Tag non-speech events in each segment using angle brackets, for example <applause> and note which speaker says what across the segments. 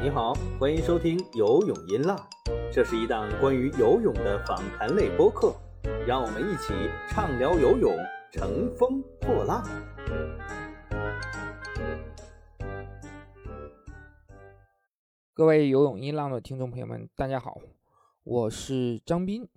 Speaker 1: 你好，欢迎收听游泳音浪，这是一档关于游泳的访谈类播客，让我们一起畅聊游泳，乘风破浪。
Speaker 2: 各位游泳音浪的听众朋友们，大家好，我是张斌。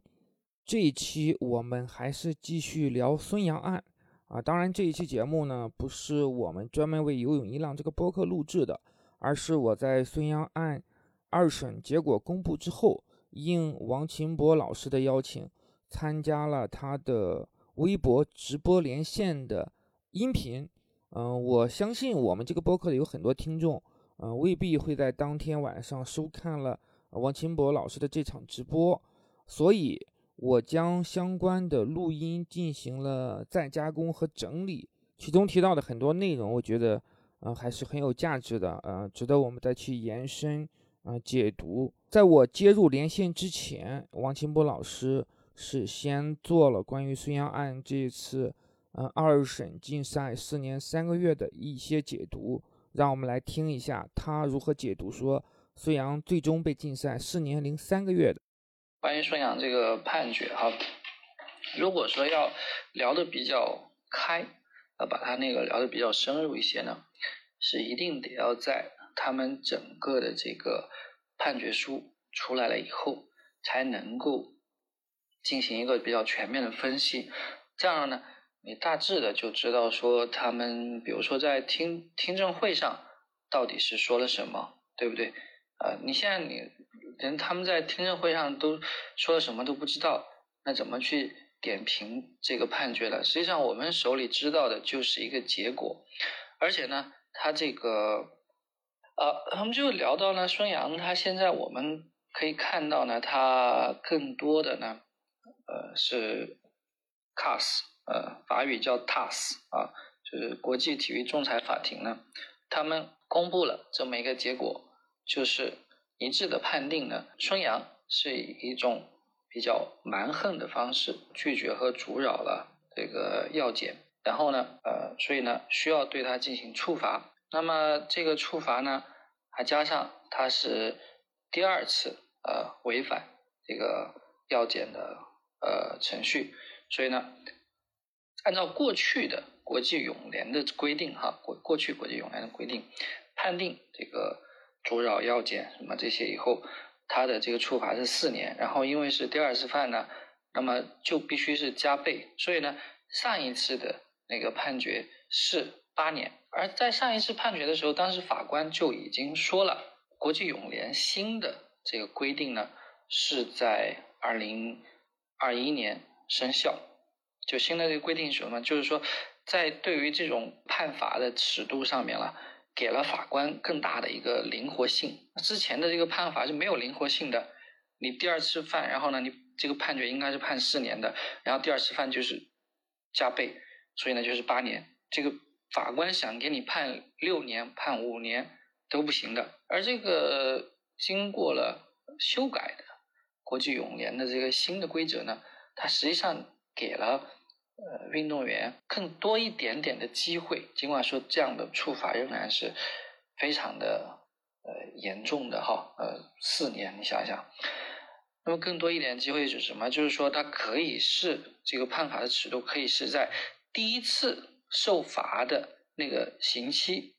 Speaker 2: 这一期我们还是继续聊孙杨案啊，当然这一期节目呢，不是我们专门为游泳音浪这个播客录制的。而是我在孙杨案二审结果公布之后，应王清博老师的邀请，参加了他的微博直播连线的音频。嗯，我相信我们这个播客的有很多听众，嗯，未必会在当天晚上收看了王清博老师的这场直播，所以我将相关的录音进行了再加工和整理，其中提到的很多内容，我觉得。呃，还是很有价值的，呃，值得我们再去延伸啊解读。在我接入连线之前，王清波老师是先做了关于孙杨案这次，呃，二审禁赛四年三个月的一些解读，让我们来听一下他如何解读说孙杨最终被禁赛四年零三个月的。
Speaker 3: 关于孙杨这个判决哈，如果说要聊的比较开，要把它那个聊的比较深入一些呢？是一定得要在他们整个的这个判决书出来了以后，才能够进行一个比较全面的分析。这样呢，你大致的就知道说他们，比如说在听听证会上到底是说了什么，对不对？啊，你现在你连他们在听证会上都说了什么都不知道，那怎么去点评这个判决呢？实际上，我们手里知道的就是一个结果，而且呢。他这个，呃，我们就聊到呢，孙杨他现在我们可以看到呢，他更多的呢，呃，是 CAS，呃，法语叫 TAS 啊，就是国际体育仲裁法庭呢，他们公布了这么一个结果，就是一致的判定呢，孙杨是以一种比较蛮横的方式拒绝和阻扰了这个药检。然后呢，呃，所以呢，需要对他进行处罚。那么这个处罚呢，还加上他是第二次呃违反这个药检的呃程序，所以呢，按照过去的国际泳联的规定哈，过过去国际泳联的规定，判定这个阻扰药检什么这些以后，他的这个处罚是四年。然后因为是第二次犯呢，那么就必须是加倍。所以呢，上一次的。那个判决是八年，而在上一次判决的时候，当时法官就已经说了，国际泳联新的这个规定呢，是在二零二一年生效。就新的这个规定是什么？就是说，在对于这种判罚的尺度上面了，给了法官更大的一个灵活性。之前的这个判罚是没有灵活性的，你第二次犯，然后呢，你这个判决应该是判四年的，然后第二次犯就是加倍。所以呢，就是八年。这个法官想给你判六年、判五年都不行的。而这个经过了修改的国际泳联的这个新的规则呢，它实际上给了呃运动员更多一点点的机会。尽管说这样的处罚仍然是非常的呃严重的哈，呃四年，你想想。那么更多一点机会是什么？就是说它可以是这个判罚的尺度可以是在。第一次受罚的那个刑期，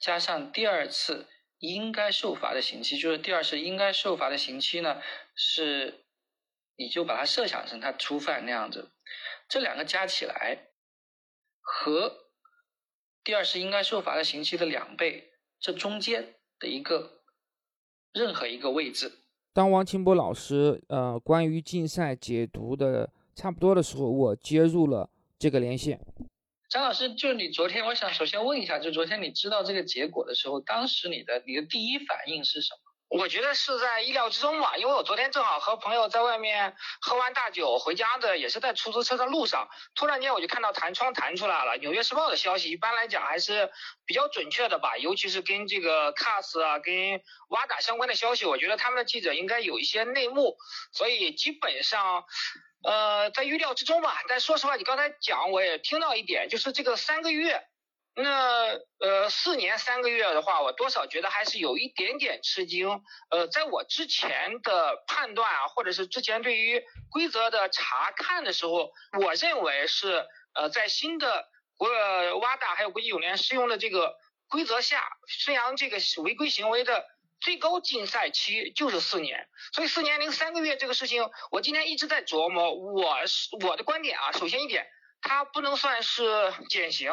Speaker 3: 加上第二次应该受罚的刑期，就是第二次应该受罚的刑期呢，是你就把它设想成他初犯那样子，这两个加起来和第二次应该受罚的刑期的两倍，这中间的一个任何一个位置。
Speaker 2: 当王清波老师呃关于竞赛解读的差不多的时候，我接入了。这个连线，
Speaker 3: 张老师，就是你昨天，我想首先问一下，就昨天你知道这个结果的时候，当时你的你的第一反应是什么？
Speaker 4: 我觉得是在意料之中嘛，因为我昨天正好和朋友在外面喝完大酒回家的，也是在出租车的路上，突然间我就看到弹窗弹出来了，《纽约时报》的消息，一般来讲还是比较准确的吧，尤其是跟这个 CAS 啊、跟 WADA 相关的消息，我觉得他们的记者应该有一些内幕，所以基本上呃，在预料之中吧。但说实话，你刚才讲我也听到一点，就是这个三个月，那呃四年三个月的话，我多少觉得还是有一点点吃惊。呃，在我之前的判断啊，或者是之前对于规则的查看的时候，我认为是呃在新的国挖大还有国际泳联适用的这个规则下，孙杨这个违规行为的。最高禁赛期就是四年，所以四年零三个月这个事情，我今天一直在琢磨。我是我的观点啊，首先一点，它不能算是减刑，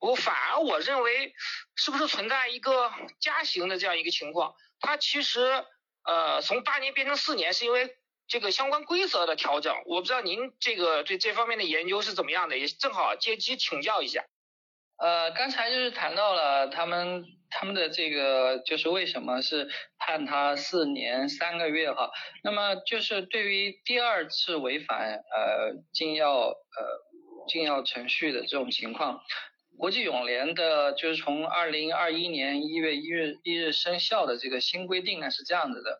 Speaker 4: 我反而我认为是不是存在一个加刑的这样一个情况？它其实呃从八年变成四年，是因为这个相关规则的调整。我不知道您这个对这方面的研究是怎么样的，也正好借机请教一下。
Speaker 3: 呃，刚才就是谈到了他们他们的这个，就是为什么是判他四年三个月哈？那么就是对于第二次违反呃禁药呃禁药程序的这种情况，国际泳联的就是从二零二一年一月一日一日生效的这个新规定呢是这样子的，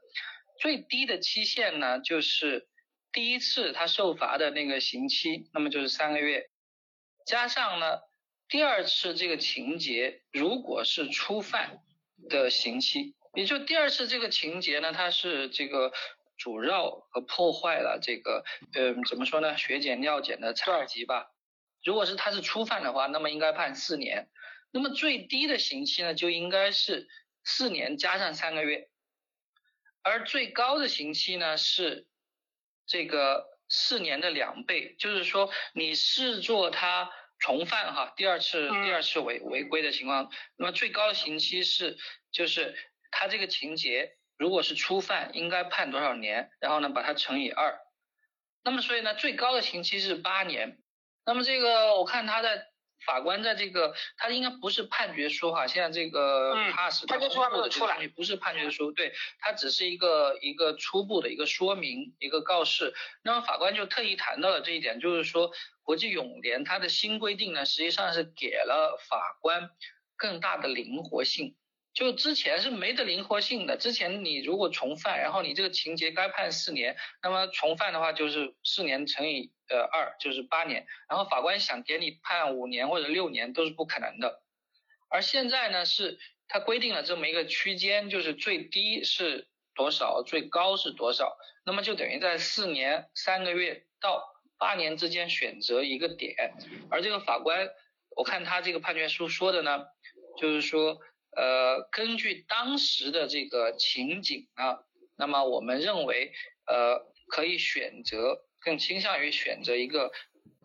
Speaker 3: 最低的期限呢就是第一次他受罚的那个刑期，那么就是三个月，加上呢。第二次这个情节，如果是初犯的刑期，也就第二次这个情节呢，它是这个阻绕和破坏了这个，嗯，怎么说呢？血检尿检的采集吧。如果是他是初犯的话，那么应该判四年。那么最低的刑期呢，就应该是四年加上三个月，而最高的刑期呢是这个四年的两倍，就是说你视作他。重犯哈，第二次第二次违违规的情况，那么最高的刑期是，就是他这个情节如果是初犯，应该判多少年？然后呢，把它乘以二，那么所以呢，最高的刑期是八年。那么这个我看他在。法官在这个，他应该不是判决书哈，现在这个他是
Speaker 4: 判决书还没有出来，
Speaker 3: 不是判决书，对，他只是一个一个初步的一个说明，一个告示。那么法官就特意谈到了这一点，就是说国际泳联它的新规定呢，实际上是给了法官更大的灵活性。就之前是没得灵活性的，之前你如果重犯，然后你这个情节该判四年，那么重犯的话就是四年乘以呃二就是八年，然后法官想给你判五年或者六年都是不可能的。而现在呢，是他规定了这么一个区间，就是最低是多少，最高是多少，那么就等于在四年三个月到八年之间选择一个点，而这个法官，我看他这个判决书说的呢，就是说。呃，根据当时的这个情景啊，那么我们认为，呃，可以选择更倾向于选择一个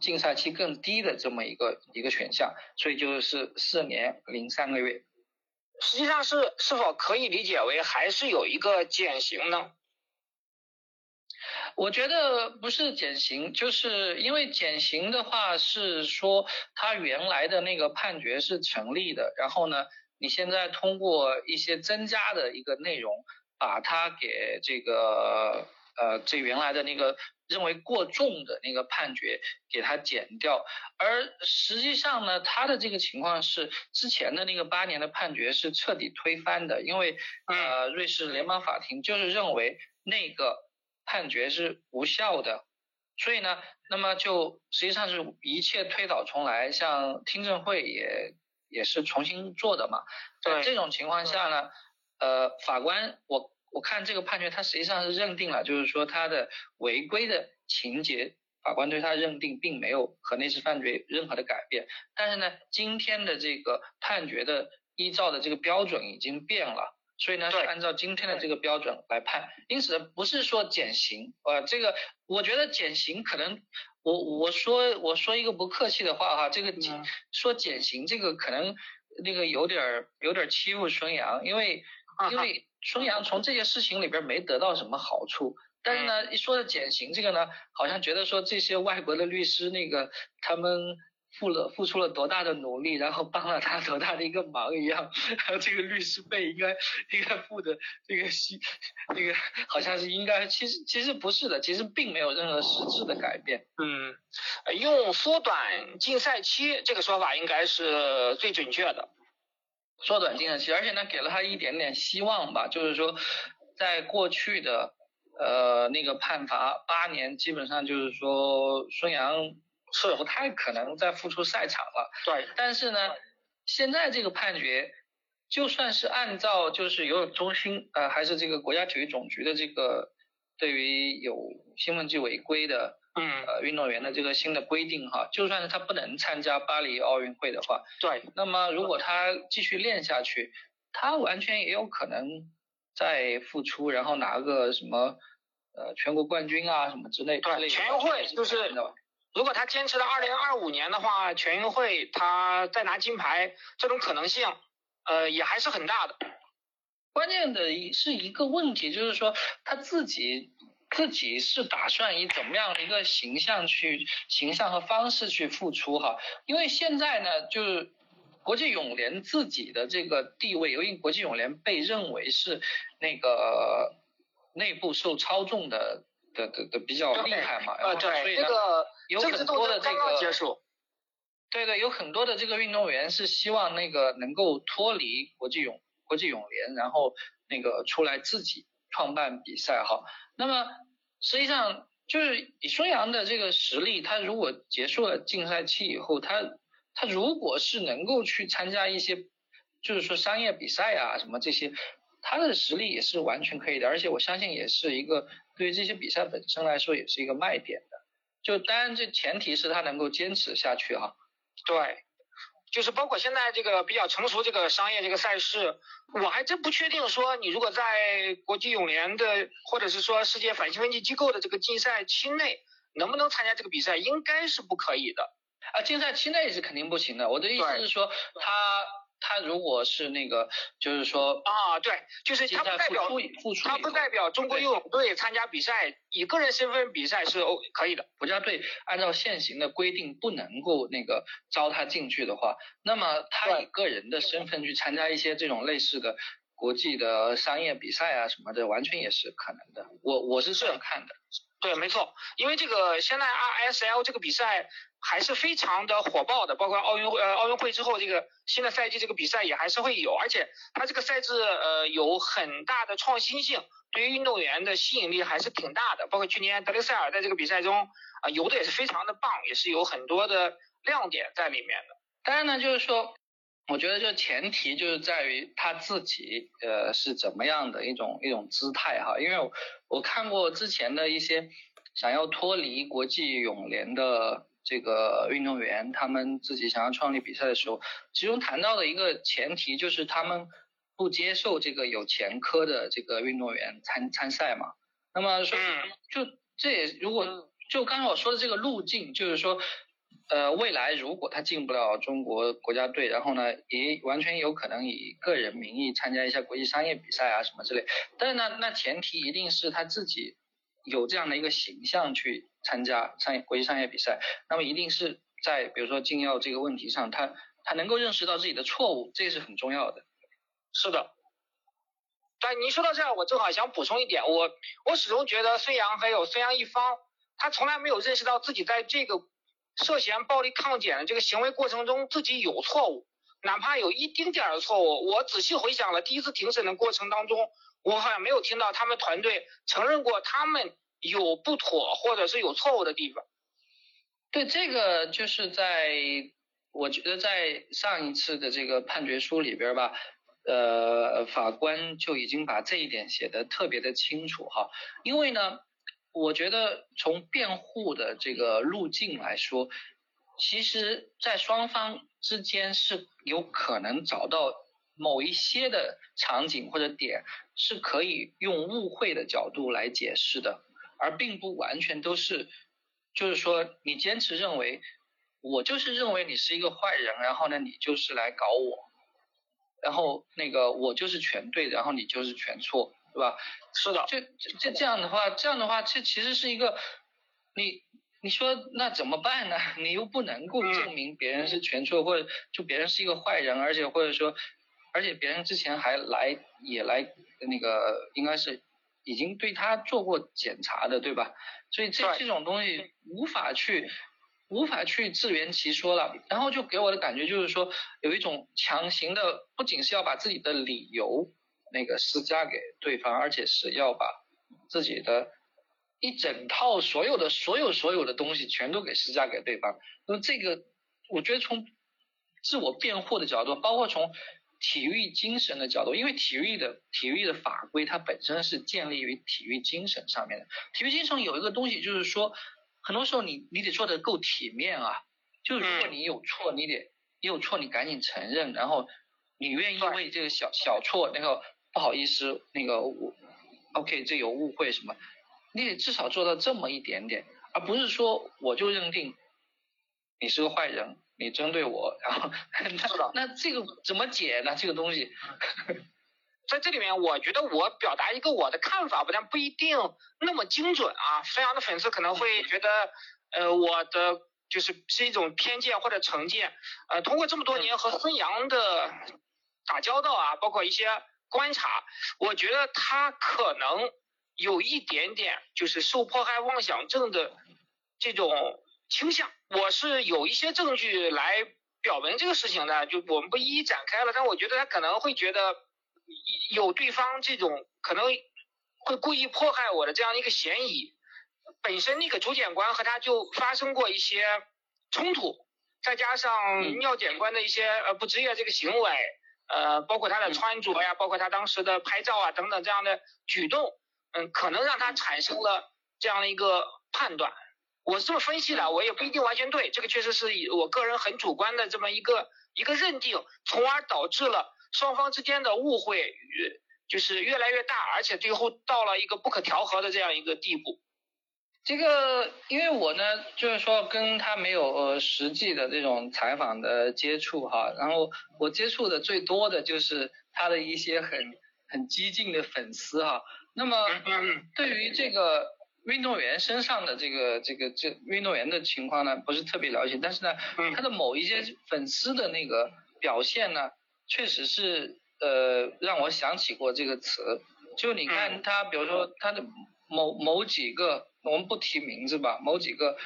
Speaker 3: 竞赛期更低的这么一个一个选项，所以就是四年零三个月。
Speaker 4: 实际上是是否可以理解为还是有一个减刑呢？
Speaker 3: 我觉得不是减刑，就是因为减刑的话是说他原来的那个判决是成立的，然后呢。你现在通过一些增加的一个内容，把它给这个呃这原来的那个认为过重的那个判决给它减掉，而实际上呢，他的这个情况是之前的那个八年的判决是彻底推翻的，因为呃瑞士联邦法庭就是认为那个判决是无效的，所以呢，那么就实际上是一切推倒重来，像听证会也。也是重新做的嘛，在这种情况下呢，呃，法官我我看这个判决，他实际上是认定了，就是说他的违规的情节，法官对他认定并没有和那次犯罪任何的改变，但是呢，今天的这个判决的依照的这个标准已经变了，所以呢是按照今天的这个标准来判，因此不是说减刑，呃，这个我觉得减刑可能。我我说我说一个不客气的话哈，这个减说减刑这个可能那个有点儿有点欺负孙杨，因为因为孙杨从这些事情里边没得到什么好处，但是呢一说到减刑这个呢，好像觉得说这些外国的律师那个他们。付了付出了多大的努力，然后帮了他多大的一个忙一样，这个律师费应该应该付的这个西这个好像是应该，其实其实不是的，其实并没有任何实质的改变。
Speaker 4: 嗯，用缩短禁赛期这个说法应该是最准确的，
Speaker 3: 缩短禁赛期，而且呢给了他一点点希望吧，就是说在过去的呃，那个判罚八年，基本上就是说孙杨是不太可能再复出赛场了。
Speaker 4: 对，
Speaker 3: 但是呢，现在这个判决，就算是按照就是游泳中心呃，还是这个国家体育总局的这个对于有兴奋剂违规的
Speaker 4: 嗯，
Speaker 3: 呃运动员的这个新的规定哈，就算是他不能参加巴黎奥运会的话，
Speaker 4: 对，
Speaker 3: 那么如果他继续练下去，他完全也有可能再复出，然后拿个什么呃全国冠军啊什么之类的。
Speaker 4: 对全运会就是如果他坚持到二零二五年的话，全运会他再拿金牌，这种可能性，呃，也还是很大的。
Speaker 3: 关键的是一个问题，就是说他自己自己是打算以怎么样的一个形象去形象和方式去付出哈？因为现在呢，就是国际泳联自己的这个地位，由于国际泳联被认为是那个内部受操纵的的的的比较厉害嘛，然
Speaker 4: 呃，
Speaker 3: 后所
Speaker 4: 对，
Speaker 3: 以呢，
Speaker 4: 这个
Speaker 3: 有很多的这个
Speaker 4: 束。
Speaker 3: 对对，有很多的这个运动员是希望那个能够脱离国际泳国际泳联，然后那个出来自己创办比赛哈。那么实际上就是以孙杨的这个实力，他如果结束了竞赛期以后，他他如果是能够去参加一些就是说商业比赛啊什么这些，他的实力也是完全可以的，而且我相信也是一个对于这些比赛本身来说也是一个卖点的。就当然这前提是他能够坚持下去哈。
Speaker 4: 对，就是包括现在这个比较成熟这个商业这个赛事，我还真不确定说你如果在国际泳联的或者是说世界反兴奋剂机构的这个竞赛期内能不能参加这个比赛，应该是不可以的。
Speaker 3: 啊，竞赛期内是肯定不行的。我的意思是说，他他如果是那个，就是说
Speaker 4: 啊，对，就是他不代表他不代表中国游泳队参加比赛，以个人身份比赛是 O 可以的。
Speaker 3: 国家队按照现行的规定不能够那个招他进去的话，那么他以个人的身份去参加一些这种类似的国际的商业比赛啊什么的，完全也是可能的。我我是这样看的。
Speaker 4: 对，没错，因为这个现在 RSL 这个比赛还是非常的火爆的，包括奥运会呃奥运会之后这个新的赛季这个比赛也还是会有，而且它这个赛制呃有很大的创新性，对于运动员的吸引力还是挺大的。包括去年德雷塞尔在这个比赛中啊、游的也是非常的棒，也是有很多的亮点在里面的。
Speaker 3: 当然呢，就是说，我觉得这前提就是在于他自己呃是怎么样的一种一种姿态哈，因为我看过之前的一些想要脱离国际泳联的这个运动员，他们自己想要创立比赛的时候，其中谈到的一个前提就是他们不接受这个有前科的这个运动员参参赛嘛。那么说
Speaker 4: 嗯，
Speaker 3: 就这也如果就刚才我说的这个路径，就是说。呃，未来如果他进不了中国国家队，然后呢，也完全有可能以个人名义参加一下国际商业比赛啊什么之类。但是呢，那前提一定是他自己有这样的一个形象去参加商业国际商业比赛，那么一定是在比如说禁药这个问题上，他他能够认识到自己的错误，这是很重要的。
Speaker 4: 是的。但您说到这儿，我正好想补充一点，我我始终觉得孙杨还有孙杨一方，他从来没有认识到自己在这个涉嫌暴力抗检的这个行为过程中自己有错误，哪怕有一丁点儿的错误。我仔细回想了第一次庭审的过程当中，我好像没有听到他们团队承认过他们有不妥或者是有错误的地方。
Speaker 3: 对，这个就是在我觉得在上一次的这个判决书里边吧，呃，法官就已经把这一点写得特别的清楚哈，因为呢，我觉得从辩护的这个路径来说，其实在双方之间是有可能找到某一些的场景或者点是可以用误会的角度来解释的，而并不完全都是，就是说你坚持认为我就是认为你是一个坏人，然后呢你就是来搞我，然后那个我就是全对，然后你就是全错，对吧？
Speaker 4: 是的，
Speaker 3: 这这这这样的话，这样的话，这其实是一个你你说那怎么办呢？<laughs> 你又不能够证明别人是全错，或者就别人是一个坏人，而且或者说，而且别人之前还来也来那个应该是已经对他做过检查的，对吧？所以这这种东西无法去无法去自圆其说了。然后就给我的感觉就是说，有一种强行的，不仅是要把自己的理由那个施加给对方，而且是要把自己的一整套所有的所有所有的东西全都给施加给对方。那么这个，我觉得从自我辩护的角度，包括从体育精神的角度，因为体育的体育的法规它本身是建立于体育精神上面的。体育精神有一个东西就是说，很多时候你你得做的够体面啊，就如果你有错，你得你有错你赶紧承认，然后你愿意为这个小小错那个不好意思那个我 OK 这有误会什么，你得至少做到这么一点点，而不是说我就认定你是个坏人。你针对我，然后 <laughs> 那那这个怎么解呢？这个东西，<laughs>
Speaker 4: 在这里面，我觉得我表达一个我的看法，不但不一定那么精准啊。孙杨的粉丝可能会觉得，呃，我的就是是一种偏见或者成见。呃，通过这么多年和孙杨的打交道啊，包括一些观察，我觉得他可能有一点点就是受迫害妄想症的这种。倾向，我是有一些证据来表明这个事情的，就我们不一一展开了。但我觉得他可能会觉得有对方这种可能会故意迫害我的这样一个嫌疑。本身那个主检官和他就发生过一些冲突，再加上尿检官的一些呃不职业这个行为，呃，包括他的穿着呀，包括他当时的拍照啊等等这样的举动，嗯，可能让他产生了这样的一个判断。我是这么分析的，我也不一定完全对，这个确实是以我个人很主观的这么一个一个认定，从而导致了双方之间的误会与就是越来越大，而且最后到了一个不可调和的这样一个地步。
Speaker 3: 这个因为我呢，就是说跟他没有呃实际的这种采访的接触哈，然后我接触的最多的就是他的一些很很激进的粉丝哈，那么对于这个。运动员身上的这个这个这运动员的情况呢，不是特别了解，但是呢，他的某一些粉丝的那个表现呢，确实是呃让我想起过这个词。就你看他，比如说他的某某几个，我们不提名字吧，某几个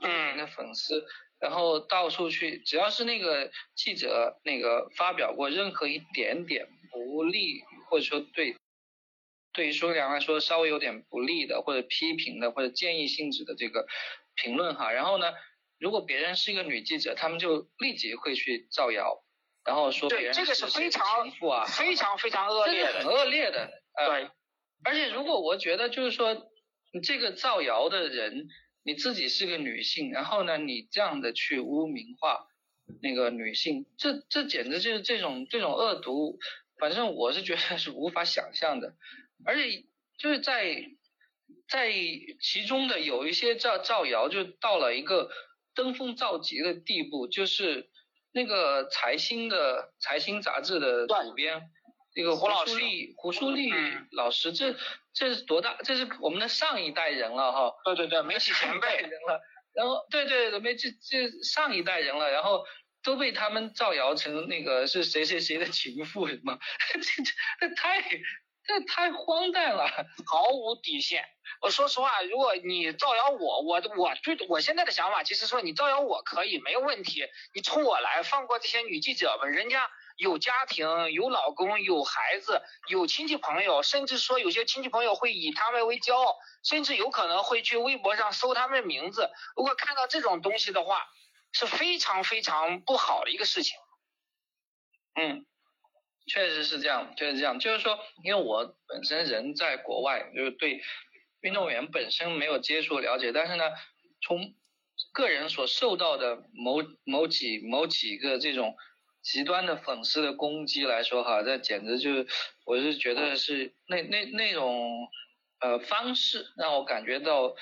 Speaker 3: 著名的粉丝，然后到处去，只要是那个记者那个发表过任何一点点不利或者说对。对于孙杨来说，稍微有点不利的，或者批评的，或者建议性质的这个评论哈，然后呢，如果别人是一个女记者，他们就立即会去造谣，然后说别人
Speaker 4: 是
Speaker 3: 情妇
Speaker 4: 啊，非常非常恶劣的，
Speaker 3: 很恶劣的。
Speaker 4: 对，
Speaker 3: 而且如果我觉得就是说，你这个造谣的人，你自己是个女性，然后呢，你这样的去污名化那个女性，这这简直就是这种这种恶毒，反正我是觉得是无法想象的。而且就是在在其中的有一些造造谣，就到了一个登峰造极的地步，就是那个财新的财新杂志的主编，那个胡舒立胡舒立老师，这这是多大？这是我们的上一代人了哈。
Speaker 4: 对对对，媒体前辈
Speaker 3: 人了。然后对对，媒体这上一代人了，然后都被他们造谣成那个是谁谁谁的情妇什么，<laughs> 这这太。这太荒诞了，
Speaker 4: 毫无底线。我说实话，如果你造谣我，我我对我现在的想法，其实说你造谣我可以没有问题，你冲我来，放过这些女记者们，人家有家庭、有老公、有孩子、有亲戚朋友，甚至说有些亲戚朋友会以他们为骄傲，甚至有可能会去微博上搜他们名字。如果看到这种东西的话，是非常非常不好的一个事情。
Speaker 3: 嗯。确实是这样，就是这样，就是说，因为我本身人在国外，就是对运动员本身没有接触了解，但是呢，从个人所受到的某某几某几个这种极端的粉丝的攻击来说，哈，这简直就是，我是觉得是那那那种呃方式，让我感觉到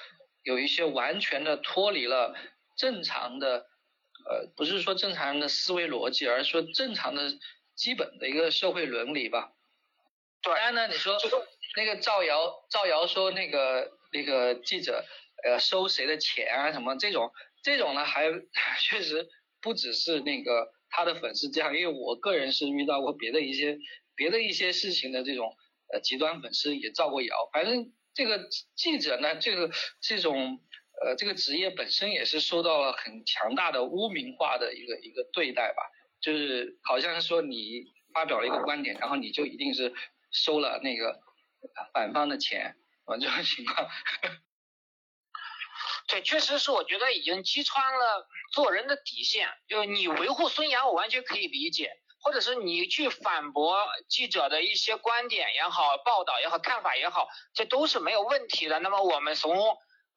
Speaker 3: 有一些完全的脱离了正常的，呃，不是说正常人的思维逻辑，而是说正常的。基本的一个社会伦理吧。当然呢，你说那个造谣，造谣说那个那个记者呃收谁的钱啊什么这种，这种呢还 <laughs> 确实不只是那个他的粉丝这样，因为我个人是遇到过别的一些别的一些事情的这种呃极端粉丝也造过谣。反正这个记者呢，这个这种呃这个职业本身也是受到了很强大的污名化的一个一个对待吧。就是好像是说你发表了一个观点，然后你就一定是收了那个反方的钱，啊，这种情况。
Speaker 4: 对，确实是，我觉得已经击穿了做人的底线。就是你维护孙杨，我完全可以理解；或者是你去反驳记者的一些观点也好、报道也好、看法也好，这都是没有问题的。那么我们从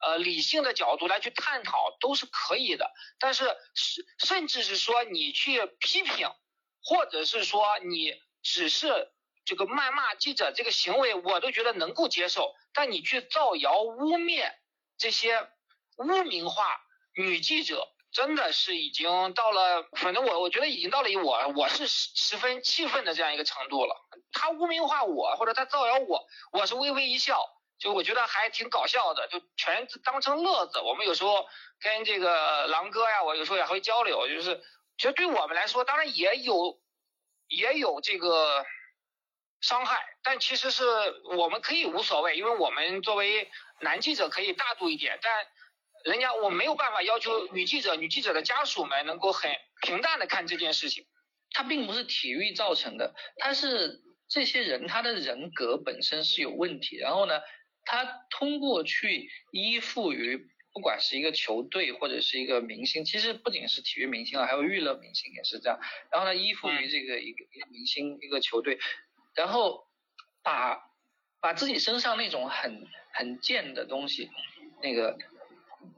Speaker 4: 呃理性的角度来去探讨都是可以的。但是甚甚至是说你去批评，或者是说你只是这个谩骂记者这个行为，我都觉得能够接受。但你去造谣污蔑这些。污名化女记者真的是已经到了，反正我我觉得已经到了我我是十十分气愤的这样一个程度了。他污名化我，或者他造谣我，我是微微一笑，就我觉得还挺搞笑的，就全当成乐子。我们有时候跟这个狼哥呀，我有时候也会交流，就是其实对我们来说，当然也有也有这个伤害，但其实是我们可以无所谓，因为我们作为男记者可以大度一点，但。人家我没有办法要求女记者、女记者的家属们能够很平淡的看这件事情，
Speaker 3: 它并不是体育造成的，它是这些人他的人格本身是有问题，然后呢，他通过去依附于不管是一个球队或者是一个明星，其实不仅是体育明星啊，还有娱乐明星也是这样，然后呢，依附于这个一个一个明星一个球队，然后把把自己身上那种很很贱的东西那个。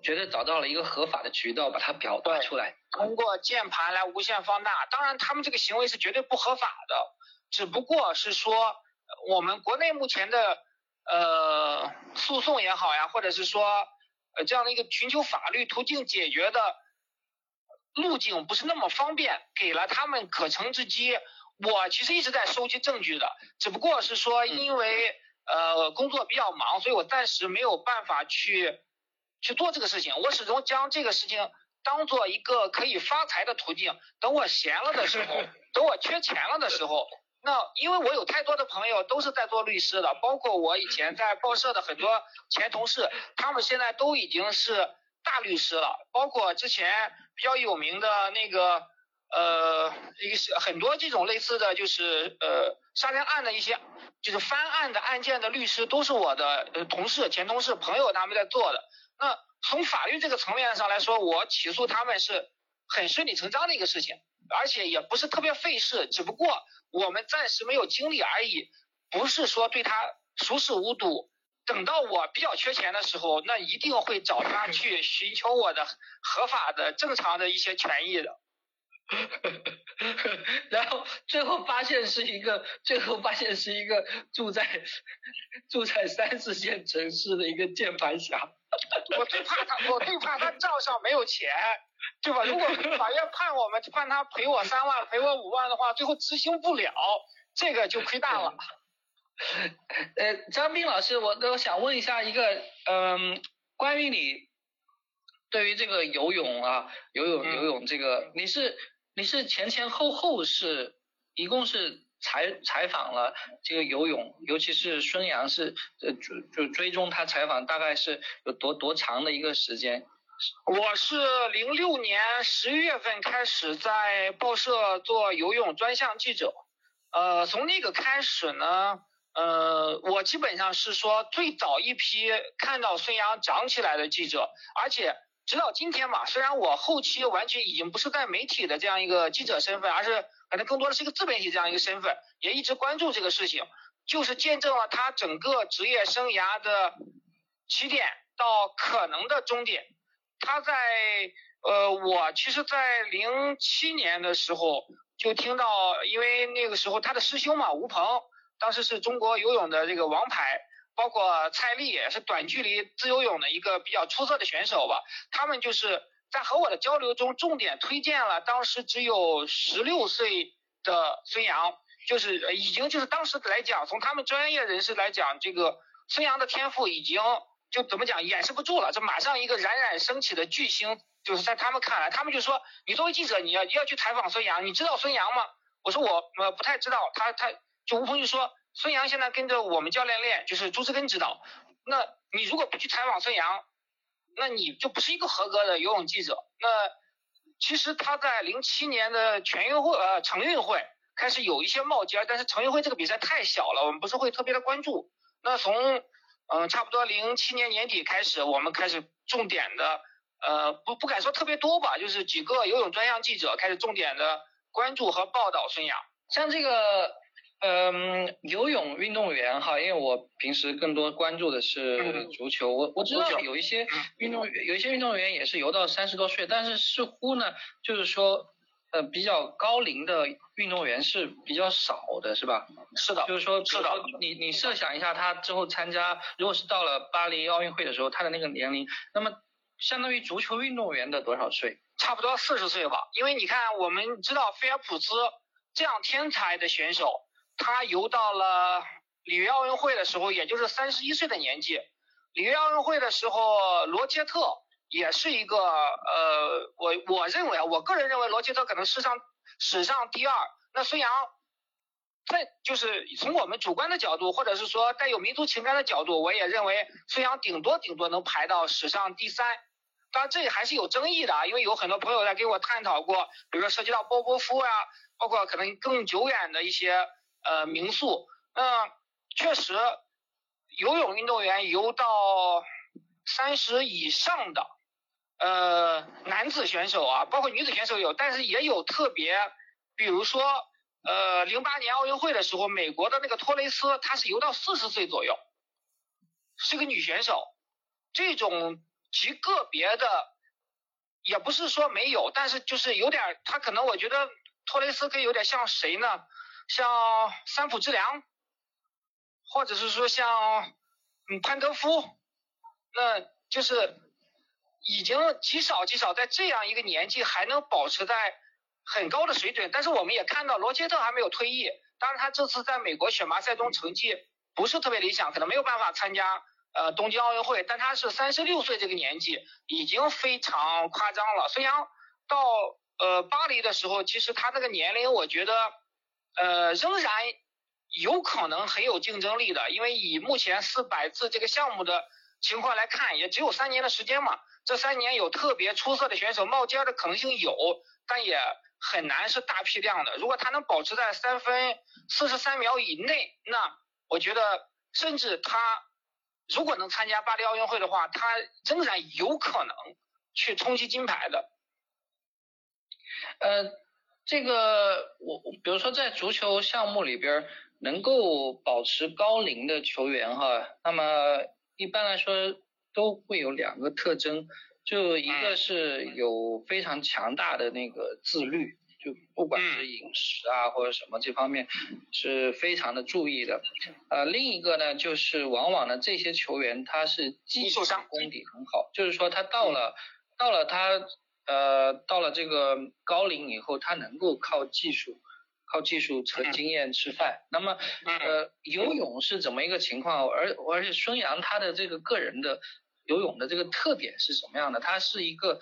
Speaker 3: 觉得找到了一个合法的渠道，把它表达出来，
Speaker 4: 通过键盘来无限放大。当然，他们这个行为是绝对不合法的，只不过是说我们国内目前的呃诉讼也好呀，或者是说呃这样的一个寻求法律途径解决的路径不是那么方便，给了他们可乘之机。我其实一直在收集证据的，只不过是说因为呃工作比较忙，所以我暂时没有办法去。去做这个事情，我始终将这个事情当做一个可以发财的途径。等我闲了的时候，<laughs> 等我缺钱了的时候，那因为我有太多的朋友都是在做律师的，包括我以前在报社的很多前同事，他们现在都已经是大律师了。包括之前比较有名的那个呃，一个很多这种类似的就是呃杀人案的一些就是翻案的案件的律师，都是我的呃同事、前同事、朋友他们在做的。那从法律这个层面上来说，我起诉他们是很顺理成章的一个事情，而且也不是特别费事，只不过我们暂时没有精力而已，不是说对他熟视无睹。等到我比较缺钱的时候，那一定会找他 <laughs> 去寻求我的合法的、正常的一些权益的。<laughs>
Speaker 3: 然后最后发现是一个，最后发现是一个住在住在三四线城市的一个键盘侠。
Speaker 4: 我最怕他，我最怕他账上没有钱，对吧？如果法院判我们判他赔我三万，赔我五万的话，最后执行不了，这个就亏大了。
Speaker 3: 呃，张斌老师，我我想问一下一个，嗯，关于你对于这个游泳啊，游泳游泳这个，你是。你是前前后后是一共是采采访了这个游泳，尤其是孙杨是呃就就追踪他采访大概是有多多长的一个时间？
Speaker 4: 我是零六年十一月份开始在报社做游泳专项记者，呃，从那个开始呢，呃，我基本上是说最早一批看到孙杨长起来的记者，而且。直到今天嘛，虽然我后期完全已经不是在媒体的这样一个记者身份，而是可能更多的是一个自媒体这样一个身份，也一直关注这个事情，就是见证了他整个职业生涯的起点到可能的终点。他在呃，我其实，在零七年的时候就听到，因为那个时候他的师兄嘛，吴鹏，当时是中国游泳的这个王牌。包括蔡丽也是短距离自由泳的一个比较出色的选手吧。他们就是在和我的交流中，重点推荐了当时只有十六岁的孙杨，就是已经就是当时来讲，从他们专业人士来讲，这个孙杨的天赋已经就怎么讲掩饰不住了，这马上一个冉冉升起的巨星，就是在他们看来，他们就说你作为记者，你要要去采访孙杨，你知道孙杨吗？我说我呃不太知道，他他就吴鹏就说。孙杨现在跟着我们教练练，就是朱志根指导。那你如果不去采访孙杨，那你就不是一个合格的游泳记者。那其实他在零七年的全运会呃成运会开始有一些冒尖，但是成运会这个比赛太小了，我们不是会特别的关注。那从嗯，差不多零七年年底开始，我们开始重点的，呃，不不敢说特别多吧，就是几个游泳专项记者开始重点的关注和报道孙杨。
Speaker 3: 像这个，嗯，游泳运动员哈，因为我平时更多关注的是足球，我我知道有一些运动员，有一些运动员也是游到三十多岁，但是似乎呢，就是说，呃，比较高龄的运动员是比较少的，是吧？
Speaker 4: 是的，
Speaker 3: 就是说，
Speaker 4: 是的。
Speaker 3: 你你设想一下，他之后参加，如果是到了巴黎奥运会的时候，他的那个年龄，那么相当于足球运动员的多少岁？
Speaker 4: 差不多四十岁吧，因为你看，我们知道菲尔普斯。这样天才的选手，他游到了里约奥运会的时候，也就是三十一岁的年纪。里约奥运会的时候，罗杰特也是一个呃，我我认为啊，我个人认为罗杰特可能史上史上第二。那孙杨，在就是从我们主观的角度，或者是说带有民族情感的角度，我也认为孙杨顶多顶多能排到史上第三。当然这里还是有争议的啊，因为有很多朋友在跟我探讨过，比如说涉及到波波夫啊。包括可能更久远的一些呃民宿，那确实游泳运动员游到三十以上的呃男子选手啊，包括女子选手有，但是也有特别，比如说呃零八年奥运会的时候，美国的那个托雷斯，她是游到四十岁左右，是个女选手，这种极个别的也不是说没有，但是就是有点，她可能我觉得。托雷斯可以有点像谁呢？像三浦知良，或者是说像嗯潘德夫，那就是已经极少极少在这样一个年纪还能保持在很高的水准。但是我们也看到罗杰特还没有退役，当然他这次在美国选拔赛中成绩不是特别理想，可能没有办法参加呃东京奥运会。但他是三十六岁这个年纪已经非常夸张了。孙杨到。呃，巴黎的时候，其实他那个年龄，我觉得，呃，仍然有可能很有竞争力的，因为以目前四百字这个项目的情况来看，也只有三年的时间嘛。这三年有特别出色的选手冒尖的可能性有，但也很难是大批量的。如果他能保持在三分四十三秒以内，那我觉得，甚至他如果能参加巴黎奥运会的话，他仍然有可能去冲击金牌的。
Speaker 3: 呃，这个我比如说在足球项目里边能够保持高龄的球员哈，那么一般来说都会有两个特征，就一个是有非常强大的那个自律，就不管是饮食啊或者什么这方面是非常的注意的，呃，另一个呢就是往往呢这些球员他是技术上功底很好，就是说他到了到了他。呃，到了这个高龄以后，他能够靠技术，靠技术和经验吃饭。那么，呃，游泳是怎么一个情况？而而且孙杨他的这个个人的游泳的这个特点是什么样的？它是一个，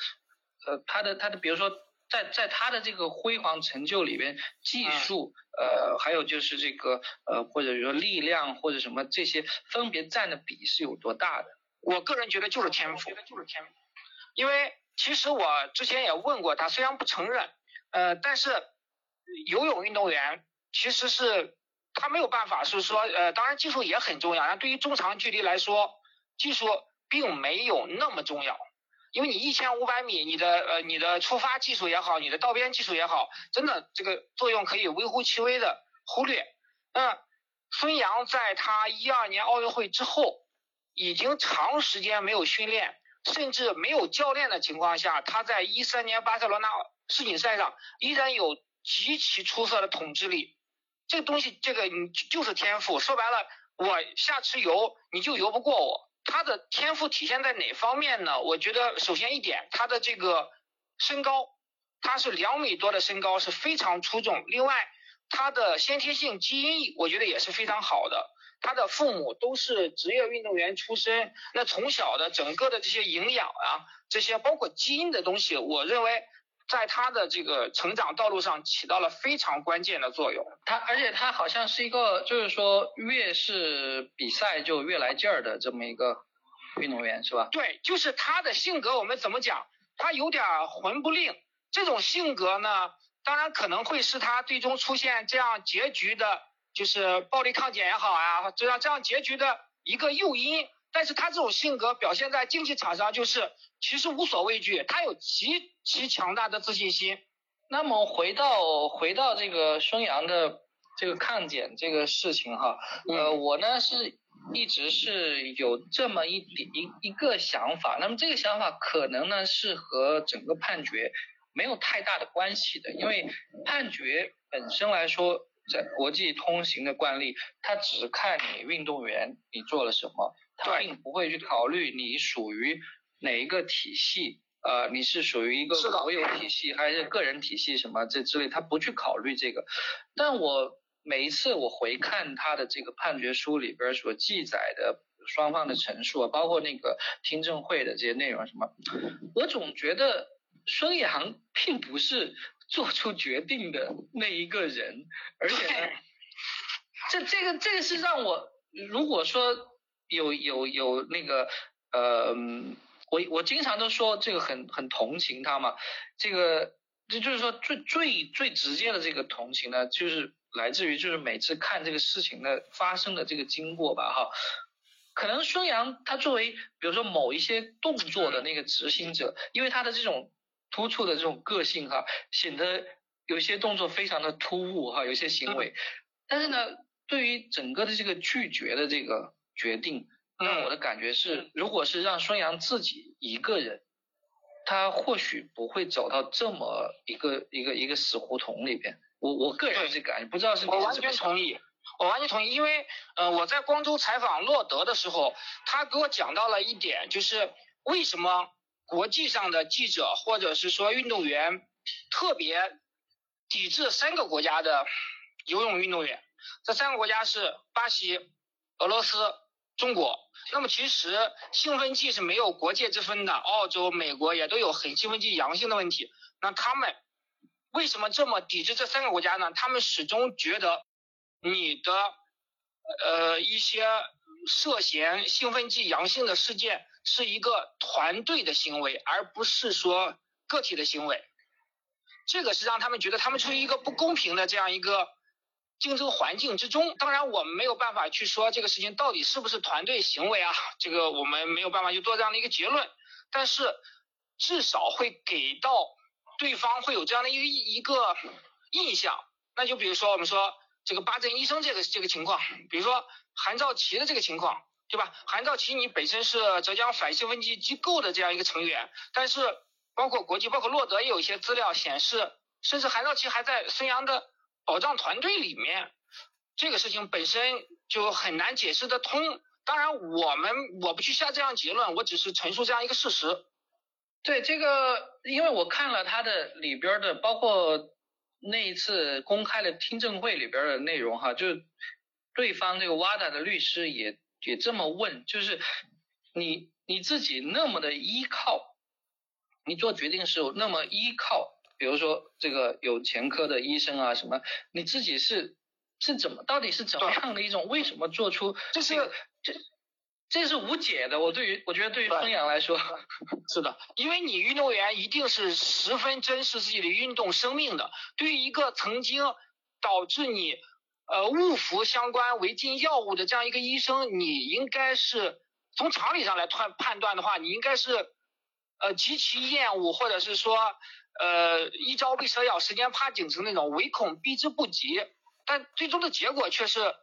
Speaker 3: 呃，它的它的，比如说在在它的这个辉煌成就里边，技术，呃，还有就是这个，呃，或者说力量或者什么这些分别占的比是有多大的？
Speaker 4: 我个人觉得就是天赋，就是天赋，因为。其实我之前也问过他，虽然不承认，呃，但是游泳运动员其实是他没有办法，是说，呃，当然技术也很重要，但对于中长距离来说，技术并没有那么重要，因为你一千五百米，你的呃你的出发技术也好，你的道边技术也好，真的这个作用可以微乎其微的忽略。那孙杨在他一二年奥运会之后，已经长时间没有训练。甚至没有教练的情况下，他在一三年巴塞罗那世锦赛上依然有极其出色的统治力。这个东西，这个你就是天赋。说白了，我下池游你就游不过我。他的天赋体现在哪方面呢？我觉得首先一点，他的这个身高，他是两米多的身高是非常出众。另外，他的先天性基因，我觉得也是非常好的。他的父母都是职业运动员出身，那从小的整个的这些营养啊，这些包括基因的东西，我认为在他的这个成长道路上起到了非常关键的作用。
Speaker 3: 他而且他好像是一个，就是说越是比赛就越来劲儿的这么一个运动员，是吧？
Speaker 4: 对，就是他的性格，我们怎么讲？他有点魂不吝，这种性格呢，当然可能会是他最终出现这样结局的。就是暴力抗检也好啊，这样这样结局的一个诱因，但是他这种性格表现在竞技场上就是其实无所畏惧，他有极其强大的自信心。
Speaker 3: 那么回到回到这个孙杨的这个抗检这个事情哈，呃，我呢是一直是有这么一点一一个想法，那么这个想法可能呢是和整个判决没有太大的关系的，因为判决本身来说，在国际通行的惯例，它只看你运动员你做了什么，它并不会去考虑你属于哪一个体系。呃，你是属于一个国有体系还是个人体系什么这之类，他不去考虑这个。但我每一次我回看他的这个判决书里边所记载的双方的陈述，包括那个听证会的这些内容什么，我总觉得孙杨并不是做出决定的那一个人，而且呢，这这个这个是让我如果说有有有那个呃。我我经常都说这个很很同情他嘛，这个这就是说最最最直接的这个同情呢，就是来自于就是每次看这个事情的发生的这个经过吧哈，可能孙杨他作为比如说某一些动作的那个执行者，因为他的这种突出的这种个性哈，显得有些动作非常的突兀哈，有些行为，但是呢，对于整个的这个拒绝的这个决定。那我的感觉是，如果是让孙杨自己一个人，他或许不会走到这么一个一个一个死胡同里边。我我个人是感觉，不知道是
Speaker 4: 我完全同意，我完全同意，因为呃我在光州采访洛德的时候，他给我讲到了一点，就是为什么国际上的记者或者是说运动员特别抵制三个国家的游泳运动员，这三个国家是巴西、俄罗斯。中国，那么其实兴奋剂是没有国界之分的，澳洲、美国也都有很兴奋剂阳性的问题。那他们为什么这么抵制这三个国家呢？他们始终觉得你的呃一些涉嫌兴奋剂阳性的事件是一个团队的行为，而不是说个体的行为。这个是让他们觉得他们处于一个不公平的这样一个。竞争环境之中，当然我们没有办法去说这个事情到底是不是团队行为啊，这个我们没有办法去做这样的一个结论，但是至少会给到对方会有这样的一个一个印象。那就比如说我们说这个八阵医生这个这个情况，比如说韩兆奇的这个情况，对吧？韩兆奇你本身是浙江反兴奋剂机构的这样一个成员，但是包括国际，包括洛德也有一些资料显示，甚至韩兆奇还在孙杨的。保障团队里面这个事情本身就很难解释得通。当然，我们我不去下这样结论，我只是陈述这样一个事实。
Speaker 3: 对这个，因为我看了他的里边的，包括那一次公开的听证会里边的内容哈，就对方这个 WADA 的律师也也这么问，就是你你自己那么的依靠，你做决定时候那么依靠。比如说这个有前科的医生啊什么，你自己是是怎么到底是怎么样的一种为什么做出这是这这是无解的。我对于我觉得对于孙杨来说
Speaker 4: 是的，因为你运动员一定是十分珍视自己的运动生命的。对于一个曾经导致你呃误服相关违禁药物的这样一个医生，你应该是从常理上来判判断的话，你应该是呃极其厌恶或者是说。呃，一朝被蛇咬，十年怕井绳那种，唯恐避之不及。但最终的结果却是，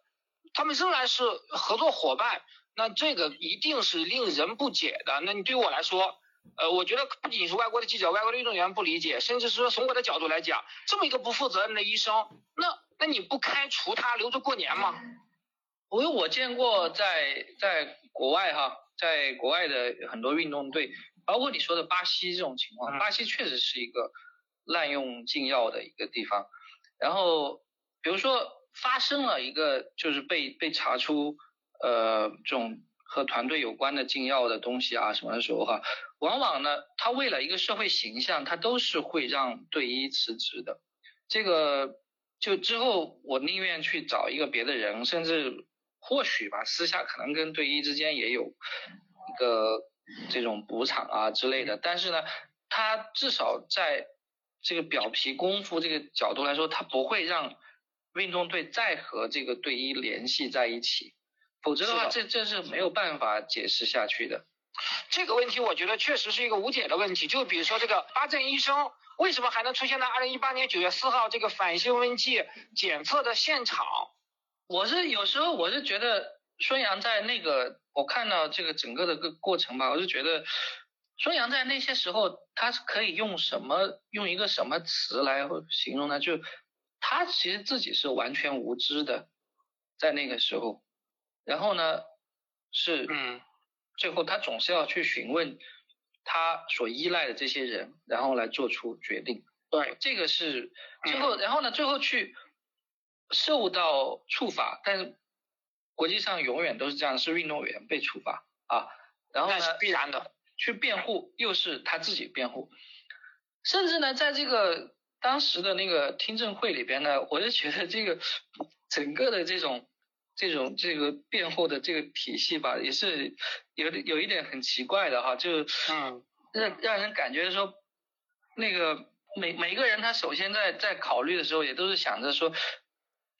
Speaker 4: 他们仍然是合作伙伴。那这个一定是令人不解的。那你对于我来说，呃，我觉得不仅是外国的记者、外国的运动员不理解，甚至是说从我的角度来讲，这么一个不负责任的医生，那那你不开除他，留着过年吗？
Speaker 3: 我有我见过在在国外哈，在国外的很多运动队。包括你说的巴西这种情况，巴西确实是一个滥用禁药的一个地方。然后，比如说发生了一个就是被被查出呃这种和团队有关的禁药的东西啊什么的时候哈，往往呢他为了一个社会形象，他都是会让队医辞职的。这个就之后我宁愿去找一个别的人，甚至或许吧私下可能跟队医之间也有一个。这种补偿啊之类的，但是呢，他至少在这个表皮功夫这个角度来说，他不会让运动队再和这个队医联系在一起。否则的话，这这是没有办法解释下去的。
Speaker 4: 这个问题我觉得确实是一个无解的问题。就比如说这个八正医生为什么还能出现在二零一八年九月四号这个反兴奋剂检测的现场？
Speaker 3: 我是有时候我是觉得孙杨在那个我看到这个整个的个过程吧，我就觉得孙杨在那些时候他是可以用什么用一个什么词来形容呢？就他其实自己是完全无知的，在那个时候，然后呢是
Speaker 4: 嗯。
Speaker 3: 最后，他总是要去询问他所依赖的这些人，然后来做出决定。
Speaker 4: 对，
Speaker 3: 这个是最后，然后呢，最后去受到处罚，但是国际上永远都是这样，是运动员被处罚啊。然后呢，
Speaker 4: 必然的
Speaker 3: 去辩护，又是他自己辩护，甚至呢，在这个当时的那个听证会里边呢，我就觉得这个整个的这种。这种这个辩护的这个体系吧，也是有有一点很奇怪的哈，就
Speaker 4: 嗯，
Speaker 3: 让让人感觉说，那个每每个人他首先在在考虑的时候，也都是想着说，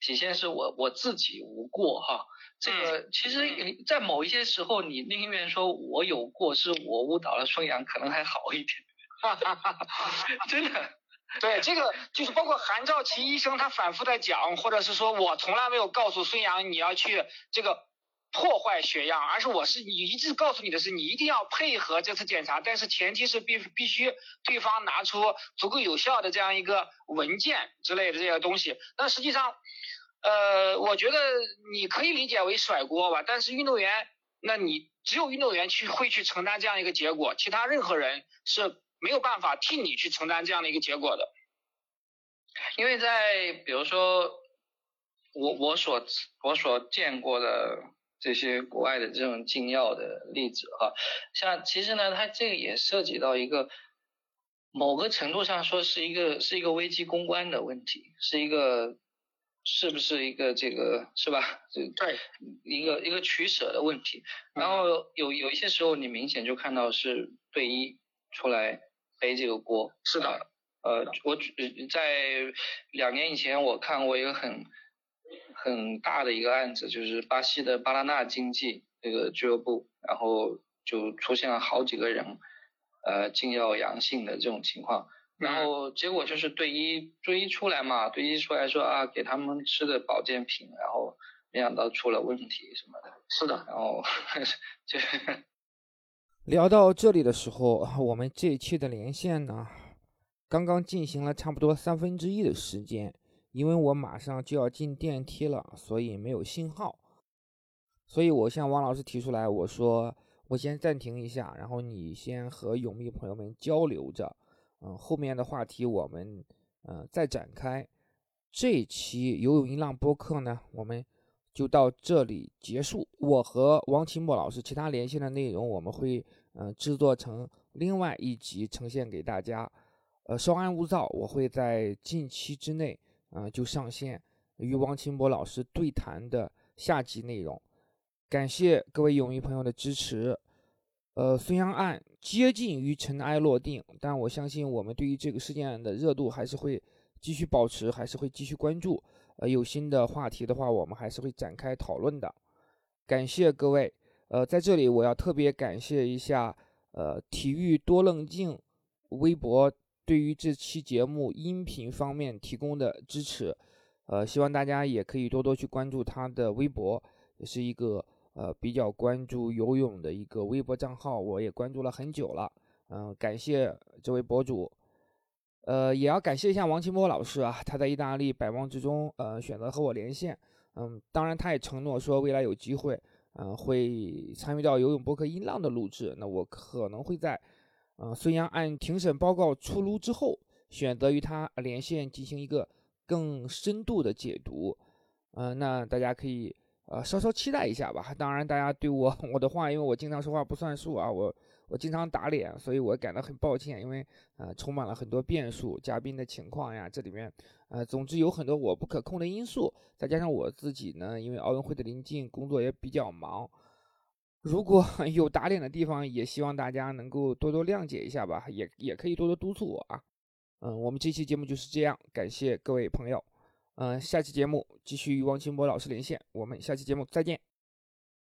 Speaker 3: 体现是我我自己无过哈，这个其实，在某一些时候，你宁愿说我有过，是我误导了孙杨，可能还好一点，
Speaker 4: 哈哈哈哈
Speaker 3: 哈，真的。<laughs>
Speaker 4: 对，这个就是包括韩兆奇医生他反复在讲，或者是说我从来没有告诉孙杨你要去这个破坏血样，而是我是你一直告诉你的是你一定要配合这次检查，但是前提是必必须对方拿出足够有效的这样一个文件之类的这些东西。那实际上，呃，我觉得你可以理解为甩锅吧，但是运动员，那你只有运动员去会去承担这样一个结果，其他任何人是。没有办法替你去承担这样的一个结果的，
Speaker 3: 因为在比如说我我所我所见过的这些国外的这种禁药的例子哈，像其实呢，它这个也涉及到一个某个程度上说是一个是一个危机公关的问题，是一个是不是一个这个是吧？
Speaker 4: 对，
Speaker 3: 一个一个取舍的问题。然后有有一些时候你明显就看到是队医出来。背这个锅
Speaker 4: 是的，
Speaker 3: 呃，我在两年以前我看过一个很很大的一个案子，就是巴西的巴拉纳经济这个俱乐部，然后就出现了好几个人呃禁药阳性的这种情况，然后结果就是队医队医出来嘛，队医出来说啊给他们吃的保健品，然后没想到出了问题什么的，
Speaker 4: 是的，
Speaker 3: 然后就。<laughs>
Speaker 2: 聊到这里的时候，<laughs> 我们这一期的连线呢，刚刚进行了差不多三分之一的时间，因为我马上就要进电梯了，所以没有信号，所以我向王老师提出来，我说我先暂停一下，然后你先和泳迷朋友们交流着，嗯，后面的话题我们嗯再展开。这一期游泳音浪播客呢，我们。就到这里结束。我和王清墨老师其他连线的内容，我们会嗯制作成另外一集呈现给大家。呃，稍安勿躁，我会在近期之内嗯就上线与王清博老师对谈的下集内容。感谢各位泳迷朋友的支持。呃，孙杨案接近于尘埃落定，但我相信我们对于这个事件的热度还是会继续保持，还是会继续关注。呃，有新的话题的话，我们还是会展开讨论的。感谢各位。呃，在这里我要特别感谢一下，呃，体育多棱镜微博对于这期节目音频方面提供的支持。呃，希望大家也可以多多去关注他的微博，也是一个呃比较关注游泳的一个微博账号，我也关注了很久了。嗯，感谢这位博主。呃，也要感谢一下王清波老师啊，他在意大利百忙之中，呃，选择和我连线。嗯，当然，他也承诺说未来有机会，嗯，会参与到游泳博客音浪的录制。那我可能会在，呃，孙杨案庭审报告出炉之后，选择与他连线进行一个更深度的解读。嗯，那大家可以呃稍稍期待一下吧。当然，大家对我 <laughs> 我的话，因为我经常说话不算数啊，我。我经常打脸，所以我感到很抱歉，因为呃充满了很多变数，嘉宾的情况呀，这里面呃总之有很多我不可控的因素，再加上我自己呢，因为奥运会的临近，工作也比较忙，如果 <laughs> 有打脸的地方，也希望大家能够多多谅解一下吧，也也可以多多督促我啊。嗯，我们这期节目就是这样，感谢各位朋友，嗯，下期节目继续与王清波老师连线，我们下期节目再见。